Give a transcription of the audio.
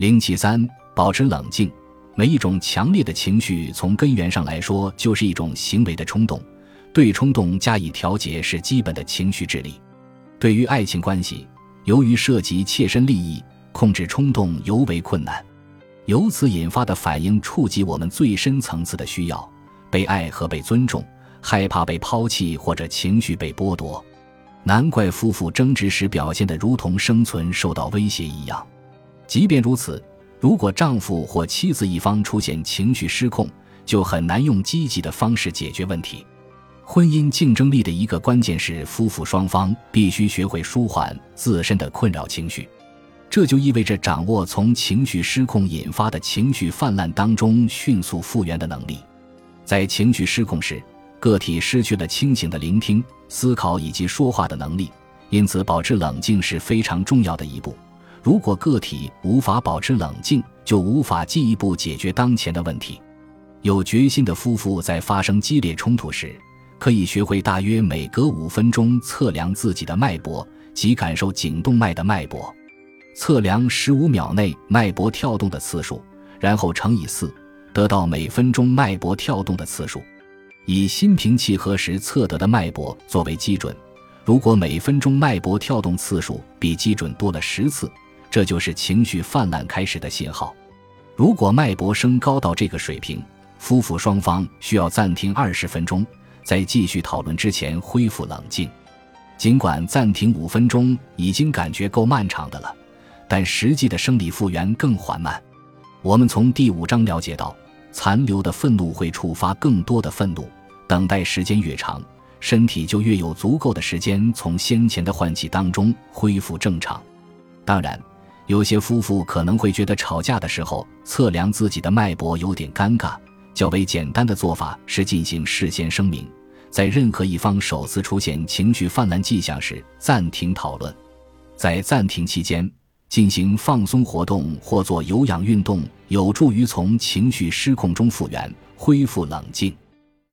零七三，保持冷静。每一种强烈的情绪，从根源上来说，就是一种行为的冲动。对冲动加以调节是基本的情绪智力。对于爱情关系，由于涉及切身利益，控制冲动尤为困难。由此引发的反应，触及我们最深层次的需要：被爱和被尊重，害怕被抛弃或者情绪被剥夺。难怪夫妇争执时表现得如同生存受到威胁一样。即便如此，如果丈夫或妻子一方出现情绪失控，就很难用积极的方式解决问题。婚姻竞争力的一个关键是，夫妇双方必须学会舒缓自身的困扰情绪。这就意味着掌握从情绪失控引发的情绪泛滥当中迅速复原的能力。在情绪失控时，个体失去了清醒的聆听、思考以及说话的能力，因此保持冷静是非常重要的一步。如果个体无法保持冷静，就无法进一步解决当前的问题。有决心的夫妇在发生激烈冲突时，可以学会大约每隔五分钟测量自己的脉搏及感受颈动脉的脉搏。测量十五秒内脉搏跳动的次数，然后乘以四，得到每分钟脉搏跳动的次数。以心平气和时测得的脉搏作为基准，如果每分钟脉搏跳动次数比基准多了十次，这就是情绪泛滥开始的信号。如果脉搏升高到这个水平，夫妇双方需要暂停二十分钟，在继续讨论之前恢复冷静。尽管暂停五分钟已经感觉够漫长的了。但实际的生理复原更缓慢。我们从第五章了解到，残留的愤怒会触发更多的愤怒，等待时间越长，身体就越有足够的时间从先前的唤起当中恢复正常。当然，有些夫妇可能会觉得吵架的时候测量自己的脉搏有点尴尬。较为简单的做法是进行事先声明，在任何一方首次出现情绪泛滥迹象时暂停讨论，在暂停期间。进行放松活动或做有氧运动，有助于从情绪失控中复原，恢复冷静。